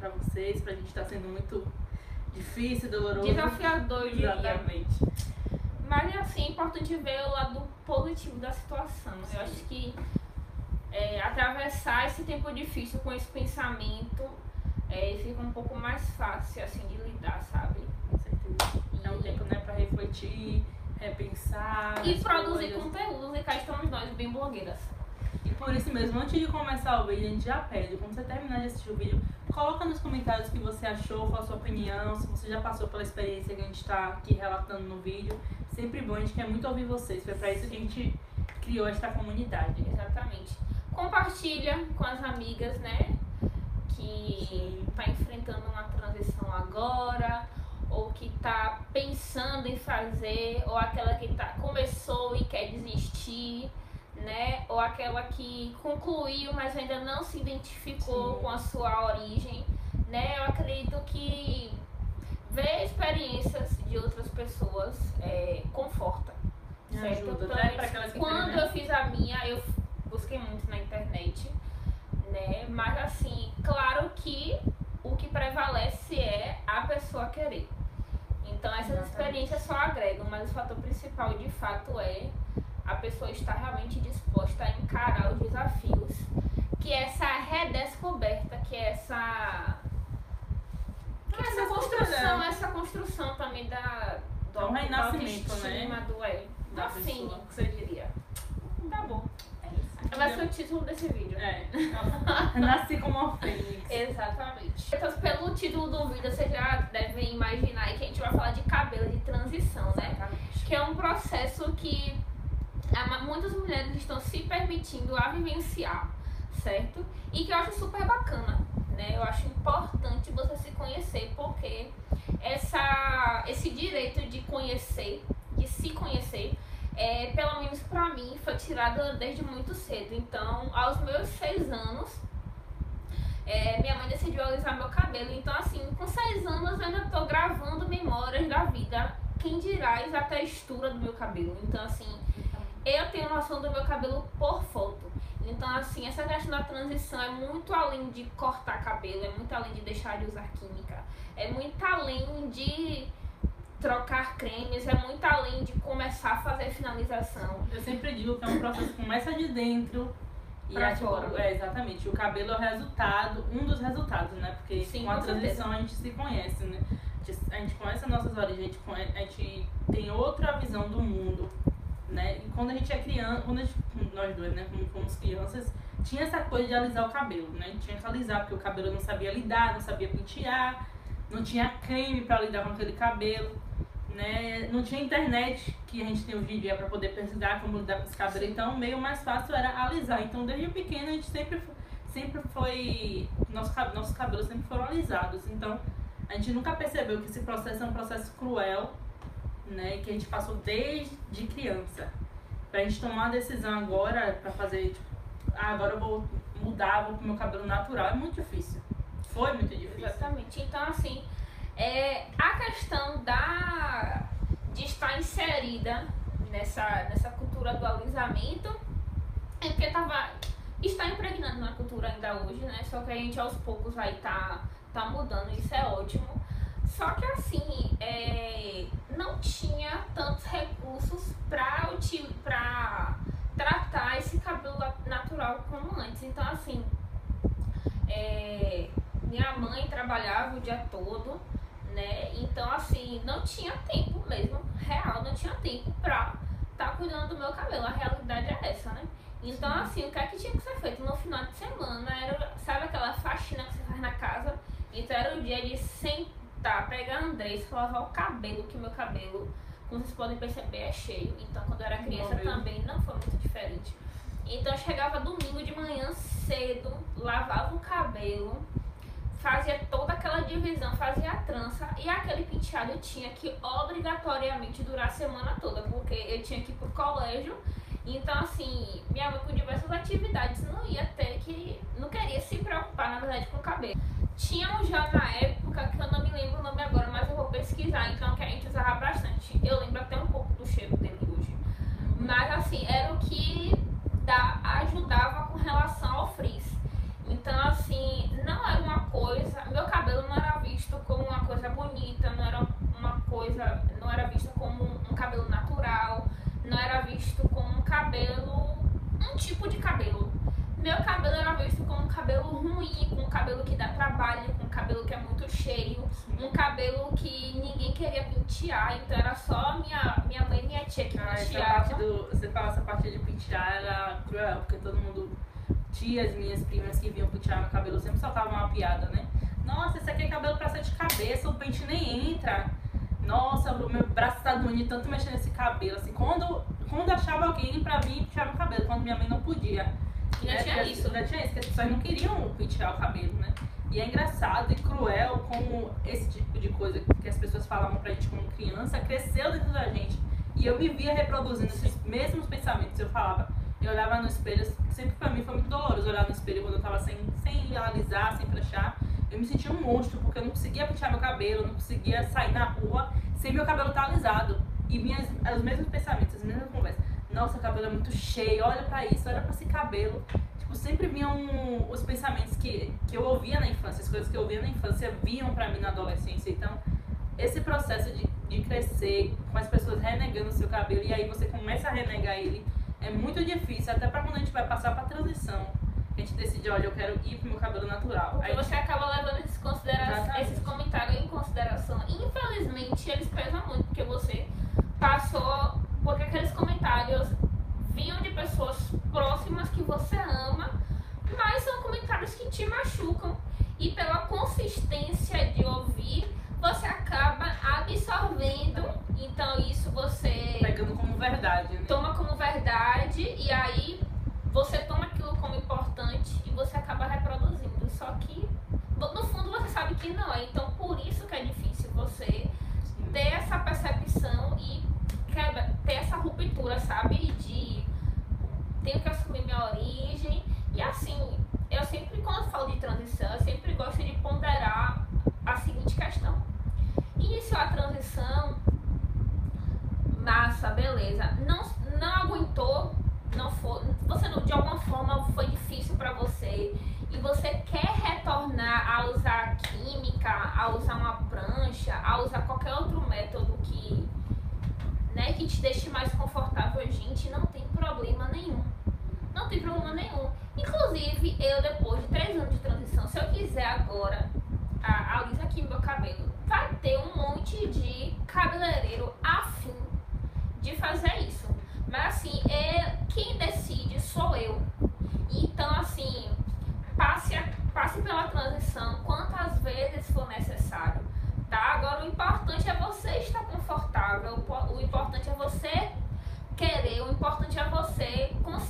pra vocês, pra gente tá sendo muito difícil, doloroso. Desafiador, eu diria. Exatamente. Mas assim, é importante ver o lado positivo da situação. Eu acho que é, atravessar esse tempo difícil com esse pensamento é, fica um pouco mais fácil assim de lidar, sabe? Com certeza. É um tempo, né, pra refletir, repensar. E produzir coisas. conteúdos, e cá estamos nós, bem blogueiras. Por isso mesmo, antes de começar o vídeo, a gente já pede, quando você terminar de assistir o vídeo, coloca nos comentários o que você achou, qual a sua opinião, se você já passou pela experiência que a gente está aqui relatando no vídeo. Sempre bom, a gente quer muito ouvir vocês. Foi pra isso que a gente criou esta comunidade. Exatamente. Compartilha com as amigas, né? Que tá enfrentando uma transição agora, ou que tá pensando em fazer, ou aquela que tá, começou e quer desistir, né? Ou aquela que concluiu, mas ainda não se identificou Sim. com a sua origem, né? Eu acredito que ver experiências de outras pessoas é, conforta. Certo? ajuda, Então, né? Que Quando querem, né? eu fiz a minha, eu busquei muito na internet, né? Mas assim, claro que o que prevalece é a pessoa querer. Então essas Exatamente. experiências só agregam, mas o fator principal de fato é pessoa estar realmente disposta a encarar os desafios. Que é essa redescoberta, que é essa. que é essa construção, né? essa construção também da. Do, É um renascimento, autoestima, do é, Da assim, pessoa. que você diria. Tá bom. É isso. Vai ser o título desse vídeo. É. Nasci como uma fênix. Exatamente. Então, pelo título do vídeo, vocês já devem imaginar que a gente vai falar de cabelo de transição, né? Exatamente. Que é um processo que muitas mulheres estão se permitindo a vivenciar, certo? E que eu acho super bacana, né? Eu acho importante você se conhecer, porque essa, esse direito de conhecer, de se conhecer, é, pelo menos pra mim, foi tirado desde muito cedo. Então, aos meus seis anos, é, minha mãe decidiu alisar meu cabelo. Então, assim, com seis anos eu ainda tô gravando memórias da vida. Quem dirá a textura do meu cabelo. Então, assim, eu tenho noção do meu cabelo por foto. Então, assim, essa questão da transição é muito além de cortar cabelo, é muito além de deixar de usar química, é muito além de trocar cremes, é muito além de começar a fazer finalização. Eu sempre digo que é um processo que começa de dentro e Pra é, tipo, fora. é, exatamente. O cabelo é o resultado, um dos resultados, né? Porque Sim, com a transição a gente se conhece, né? A gente, a gente conhece as nossas origens, a gente, a gente tem outra visão do mundo, né? E quando a gente é criança, quando gente, nós dois, né, como fomos crianças, tinha essa coisa de alisar o cabelo, né? Tinha que alisar, porque o cabelo não sabia lidar, não sabia pentear, não tinha creme pra lidar com aquele cabelo, né? Não tinha internet, que a gente tem hoje em dia pra poder pesquisar como lidar com esse cabelo, então o meio mais fácil era alisar. Então desde pequeno a gente sempre, sempre foi. Nosso, nossos cabelos sempre foram alisados. Então a gente nunca percebeu que esse processo é um processo cruel, né? Que a gente passou desde criança. Pra gente tomar a decisão agora pra fazer, tipo, ah, agora eu vou mudar, vou pro meu cabelo natural, é muito difícil. Foi muito difícil. Exatamente. Então, assim, é, a questão da, de estar inserida nessa, nessa cultura do alisamento é porque tava, está impregnado na cultura ainda hoje, né? Só que a gente aos poucos vai tá, tá mudando, isso é ótimo. Só que assim, é, não tinha tantos recursos para pra tratar esse cabelo natural como antes. Então, assim, é, minha mãe trabalhava o dia todo, né? Então, assim, não tinha tempo mesmo, real, não tinha tempo pra estar cuidando do meu cabelo. A realidade é essa, né? Então, assim, o que é que tinha que ser feito no final de semana? Era, sabe aquela faxina que você faz na casa? Então, era o dia de sentar, pegar a Andressa, lavar o cabelo, que meu cabelo, como vocês podem perceber, é cheio. Então, quando eu era criança também não foi muito diferente. Então, eu chegava domingo de manhã cedo, lavava o cabelo, fazia toda aquela divisão, fazia a trança e aquele penteado tinha que obrigatoriamente durar a semana toda, porque eu tinha que ir pro colégio. Então, assim, minha mãe com diversas atividades não ia ter que. não queria se preocupar, na verdade, com o cabelo. Um gel na época, que eu não me lembro o nome agora, mas eu vou pesquisar, então que a gente usava bastante. Eu lembro até um pouco do cheiro dele hoje. Mas assim, era o que dá, ajudava com relação ao frizz. Então, assim, não era uma coisa. Meu cabelo bonita, não era uma coisa, não era vista como um cabelo natural, não era visto como um cabelo, um tipo de cabelo. Meu cabelo era visto como um cabelo ruim, com um cabelo que dá trabalho, com um cabelo que é muito cheio, um cabelo que ninguém queria pentear, então era só minha, minha mãe e minha tia que Ah, penteavam. do, você fala essa parte de pentear era cruel, porque todo mundo, tias minhas primas que vinham pentear meu cabelo sempre soltavam uma piada, né? Nossa, esse aqui é cabelo pra ser de cabeça, o pente nem entra. Nossa, o meu braço tá doendo tanto mexer nesse cabelo. Assim, quando, quando achava alguém pra vir pentear meu cabelo, quando minha mãe não podia. Ainda né? tinha Porque isso. Ainda tinha isso, que as pessoas não queriam pentear o cabelo, né? E é engraçado e cruel como esse tipo de coisa que as pessoas falavam pra gente como criança cresceu dentro da gente. E eu me via reproduzindo esses mesmos pensamentos. Eu falava, eu olhava no espelho, sempre pra mim foi muito doloroso olhar no espelho quando eu tava sem, sem alisar, sem fechar. Eu me sentia um monstro, porque eu não conseguia pentear meu cabelo, eu não conseguia sair na rua sem meu cabelo estar alisado. E minhas, os mesmos pensamentos, as mesmas conversas. Nossa, o cabelo é muito cheio, olha pra isso, olha pra esse cabelo. Tipo, sempre vinham os pensamentos que, que eu ouvia na infância, as coisas que eu ouvia na infância vinham pra mim na adolescência. Então, esse processo de, de crescer com as pessoas renegando o seu cabelo e aí você começa a renegar ele é muito difícil, até pra quando a gente vai passar pra transição. A gente decide, olha, eu quero ir pro meu cabelo natural. Porque Aí você acaba levando esses, considera esses comentários em consideração. Infelizmente, eles pesam muito, porque você passou. Porque aqueles comentários vinham de pessoas próximas que você ama, mas são comentários que te machucam. E pela consistência de ouvir, você acaba absorvendo. Então, isso você pegando como verdade, né? toma como verdade e aí você toma aquilo como importante e você acaba reproduzindo. Só que no fundo você sabe que não é. Então por isso que é difícil você ter essa percepção e quebra- ter essa ruptura, sabe? De tenho que assumir minha origem. E assim, eu sempre, quando eu falo de transição, eu sempre gosto de ponderar a seguinte questão. Iniciou a transição, massa, beleza. Não, não aguentou, não foi, você não, de alguma forma foi difícil pra você e você quer retornar a usar química, a usar uma prancha, a usar qualquer outro método que, né, que te deixe mais confortável, gente, não tem problema nenhum. Não tem problema nenhum. Inclusive, eu depois de três anos de transição, se eu quiser agora a, alisa aqui meu cabelo, vai ter um monte de cabeleireiro afim de fazer isso. Mas assim, é, quem decide sou eu. Então, assim, passe, a- passe pela transição quantas vezes for necessário. Tá? Agora, o importante é você estar confortável. O importante é você querer. O importante é você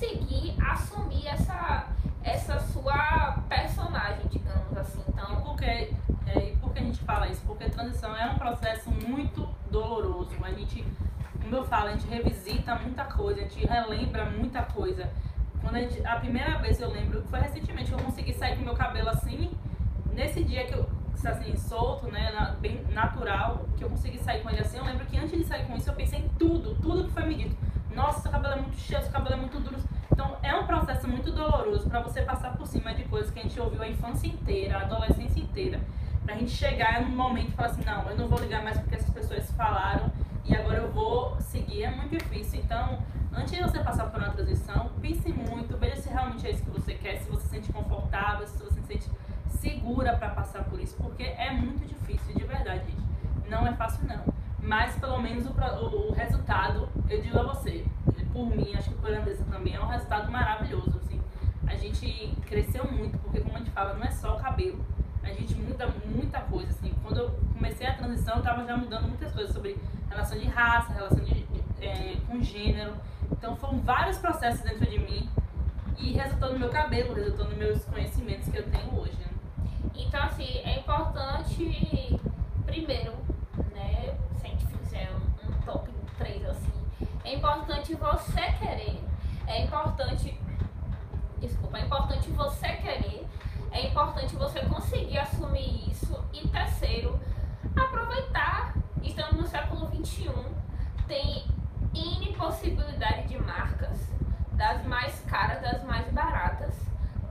conseguir assumir essa, essa sua personagem, digamos assim. E Então, por que, é, e por que a gente fala isso? Porque transição é um processo muito doloroso. A gente, como eu falo, a gente revisita muita coisa, a gente relembra muita coisa. Quando a, gente, a primeira vez eu lembro, foi recentemente que eu consegui sair com meu cabelo assim, nesse dia que eu, assim, solto, né, bem natural, que eu consegui sair com ele assim, eu lembro que antes de sair com isso eu pensei em tudo que foi me dito. Nossa, seu cabelo é muito cheio, seu cabelo é muito duro. Então é um processo muito pra você passar por cima de coisas que a gente ouviu a infância inteira, a adolescência inteira. Pra gente chegar num momento e falar assim, não, eu não vou ligar mais porque essas pessoas falaram e agora eu vou seguir, é muito difícil. Então, antes de você passar por uma transição, pense muito, veja se realmente é isso que você quer, se você se sente confortável, se você se sente segura pra passar por isso, porque é muito difícil, de verdade, gente. Não é fácil não. Mas pelo menos o, o, o resultado, eu digo a você, por mim, acho que por Andressa também, é um resultado maravilhoso. A gente cresceu muito, porque como a gente fala, não é só o cabelo. A gente muda muita coisa, assim. Quando eu comecei a transição, eu tava já mudando muitas coisas sobre relação de raça, relação de, é, com gênero. Então foram vários processos dentro de mim e resultou no meu cabelo, resultou nos meus conhecimentos que eu tenho hoje, né? Então, assim, é importante, primeiro, né, se a gente fizer um, top 3, assim, é importante você querer, é importante, importante você querer, é importante você conseguir assumir isso, e terceiro, aproveitar, estamos no século XXI, tem N possibilidade de marcas, das mais caras, das mais baratas,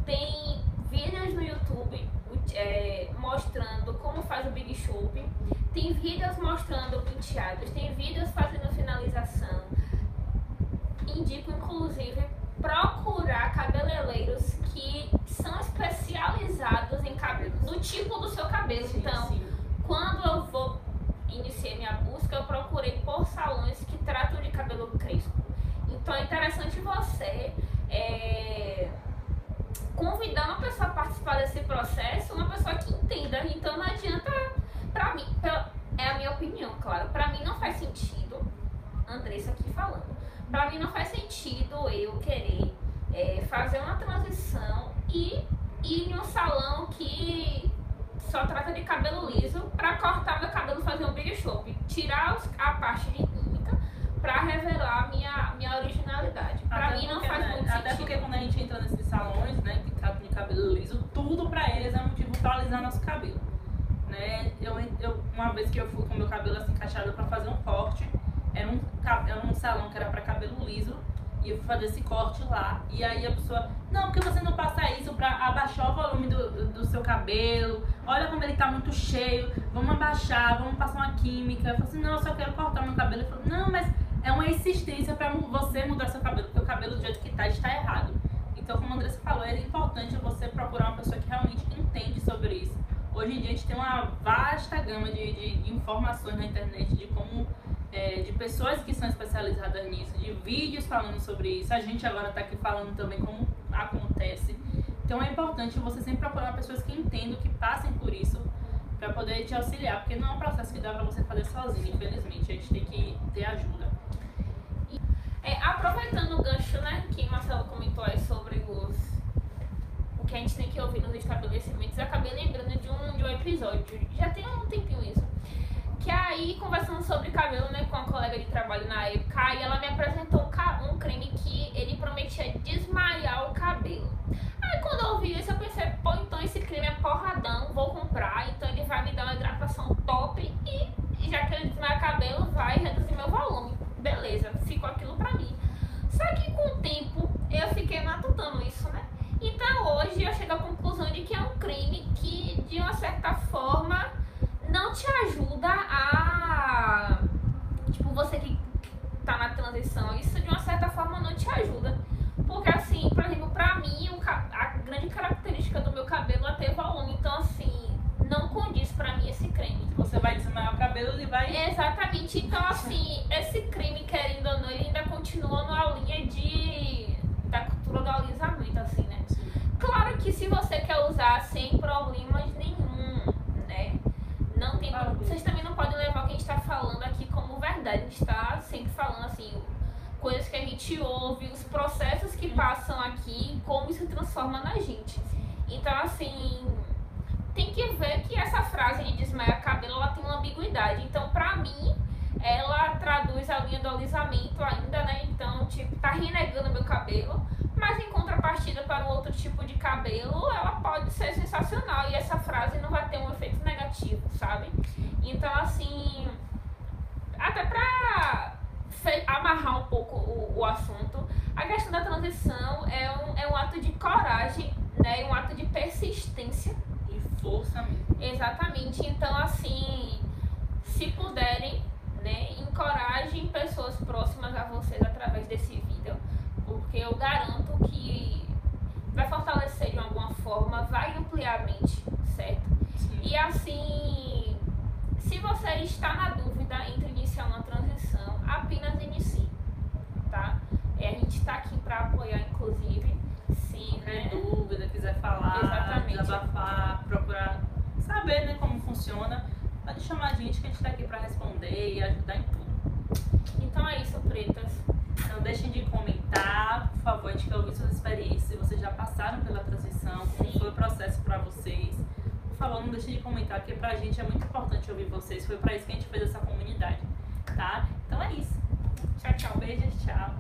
tem vídeos no YouTube é, mostrando como faz o Big Shop. tem vídeos mostrando penteados, tem vídeos fazendo finalização. Indico, inclusive, procurar cabeleireiros que são especializados em cabelo, no tipo do seu cabelo. Sim, então, sim. Quando eu vou iniciei minha busca, eu procurei por salões que tratam de cabelo crespo. Então é interessante você é, convidar uma pessoa a participar desse processo, uma pessoa que entenda. Então não adianta, pra mim, pela- é a minha opinião, claro, pra mim não faz sentido, Andressa aqui falando, pra mim não faz sentido eu querer é, fazer uma transição e ir em um salão que só trata de cabelo liso pra cortar meu cabelo e fazer um big show. Tirar os- a parte de química pra revelar minha, minha originalidade. Pra Até mim não faz né, muito Até sentido. porque quando a gente entra nesses salões, né, que tratam de cabelo liso, tudo pra eles é motivo pra alisar nosso cabelo. Né? Eu, eu, uma vez que eu fui com meu cabelo assim encaixado pra fazer um corte, era um, era um salão que era pra cabelo liso, e eu fui fazer esse corte lá. E aí a pessoa, não, porque você não passa isso pra abaixar o volume do, do seu cabelo, olha como ele tá muito cheio, vamos abaixar, vamos passar uma química. Eu falei assim, não, eu só quero cortar meu cabelo. Ele falou, não, mas é uma insistência pra você mudar seu cabelo, porque o cabelo do jeito que tá está errado. Então, como a Andressa falou, é importante você procurar uma pessoa que realmente entende sobre isso. Hoje em dia a gente tem uma vasta gama de- de informações na internet de como é, de pessoas que são especializadas nisso, de vídeos falando sobre isso. A gente agora está aqui falando também como acontece. Então é importante você sempre procurar pessoas que entendam, que passem por isso, para poder te auxiliar, porque não é um processo que dá para você fazer sozinho, infelizmente. A gente tem que ter ajuda. É, aproveitando o gancho, né, que Marcelo comentou aí sobre os o que a gente tem que ouvir nos estabelecimentos, eu acabei lembrando de um, de um episódio, já tem um tempinho isso. Que aí, conversando sobre cabelo, né, com uma colega de trabalho na época, aí ela me apresentou um, creme que ele prometia desmaiar o cabelo. Aí quando eu ouvi isso, eu pensei, pô, então esse creme é porradão, vou comprar, então ele vai me dar uma hidratação top e, e já que ele desmaia cabelo, vai reduzir meu volume. Beleza, ficou aquilo pra mim. Só que com o tempo eu fiquei matutando isso, né? Então hoje eu chego à conclusão de que é um creme que, de uma certa forma, não te ajuda a. Tipo, você que tá na transição, isso de uma certa forma não te ajuda. Porque assim, por exemplo, pra mim, a grande característica do meu cabelo é ter volume. Então, assim, não condiz pra mim esse creme. Você vai desmaiar o cabelo e vai. Exatamente. Então, assim, esse crime, querendo ou não, ele ainda continua numa linha de da cultura do alisamento, assim, né? Claro que se você quer usar sem né? Não tem. Claro. Vocês também não podem levar o que a gente tá falando aqui como verdade. A gente tá sempre falando assim, coisas que a gente ouve, os processos que passam aqui, como isso transforma na gente. Então, assim, tem que ver que essa frase de desmaiar cabelo ela tem uma ambiguidade. Então, pra mim, ela traduz a linha do alisamento ainda, né? Então, tipo, tá renegando meu cabelo, mas em contrapartida para um outro tipo de cabelo, ela pode ser sensacional e essa frase não vai ter um efeito negativo, sabe? Então, assim, até pra amarrar um pouco o, o assunto, a questão da transição é um, é um ato de coragem, né? Um ato de persistência E força mesmo. Exatamente. Então, assim, se puderem, né, encorajem pessoas próximas a vocês através desse vídeo, porque eu garanto que vai fortalecer de alguma forma, vai ampliar a mente, certo? Sim. E assim, se você está na dúvida entre iniciar uma transição, apenas inicie, tá? É, a gente está aqui para apoiar, inclusive, se, né? dúvida, quiser falar, Exatamente. desabafar, procurar saber né, como funciona, pode chamar a gente que a gente tá aqui pra responder e ajudar em tudo. Então é isso, pretas. Não deixem de comentar, por favor, a gente quer ouvir suas experiências, se vocês já passaram pela transição, Sim. Favor, não deixem de comentar, porque pra gente é muito importante ouvir vocês, foi pra isso que a gente fez essa comunidade, tá? Então é isso. Tchau, tchau. Beijos, tchau.